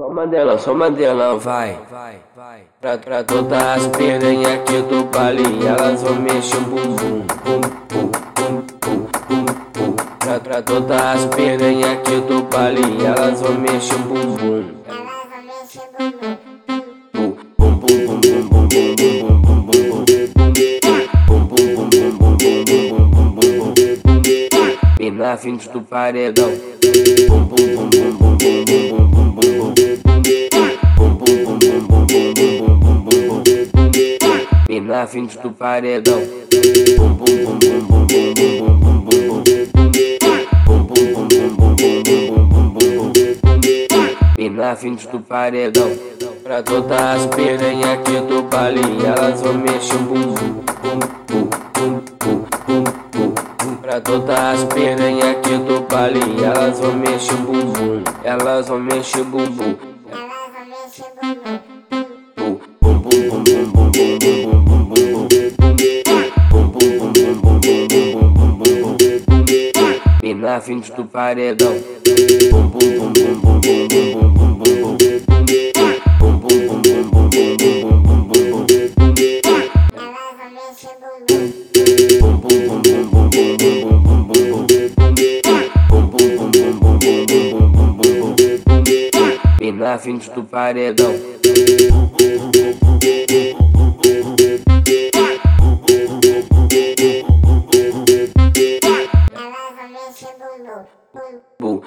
Só Mandelão, só Mandelão, vai. Pra, pra todas as piranhas aqui do pali, elas vão mexer bum bum Pum, pum, pum, pum, pum, pum. Pra, pra todas as piranhas aqui do pali, elas vão mexer o bumbum. bum na frente do paredão. Bum, bum, bum, bum, bum, bum, bum, bum. E na frente do paredão. Bum, bum, bum, bum, bum, bum, bum, bum, bum, bum. Bum, bum, bum, bum, bum, bum, bum, bum, bum, bum. E na frente do paredão. Pra todas as piranha aqui do baile, elas vão mexer o bumbum. Bum, bum, bum, bum, bum, bum, bum. Pra todas as piranha aqui do baile, elas vão mexer o bumbum. Elas vão mexer o bumbum. Bum, bum, bum, bum, bum, bum, bum, bum, bum, bum, E na frente do paredão. Bum, bum, bum, bum, bum, bum, bum, bum, bum, bum. Bum, bum, bum, bum, bum, bum, bum, bum, bum, bum. Bum, bum, bum, bum, Boom.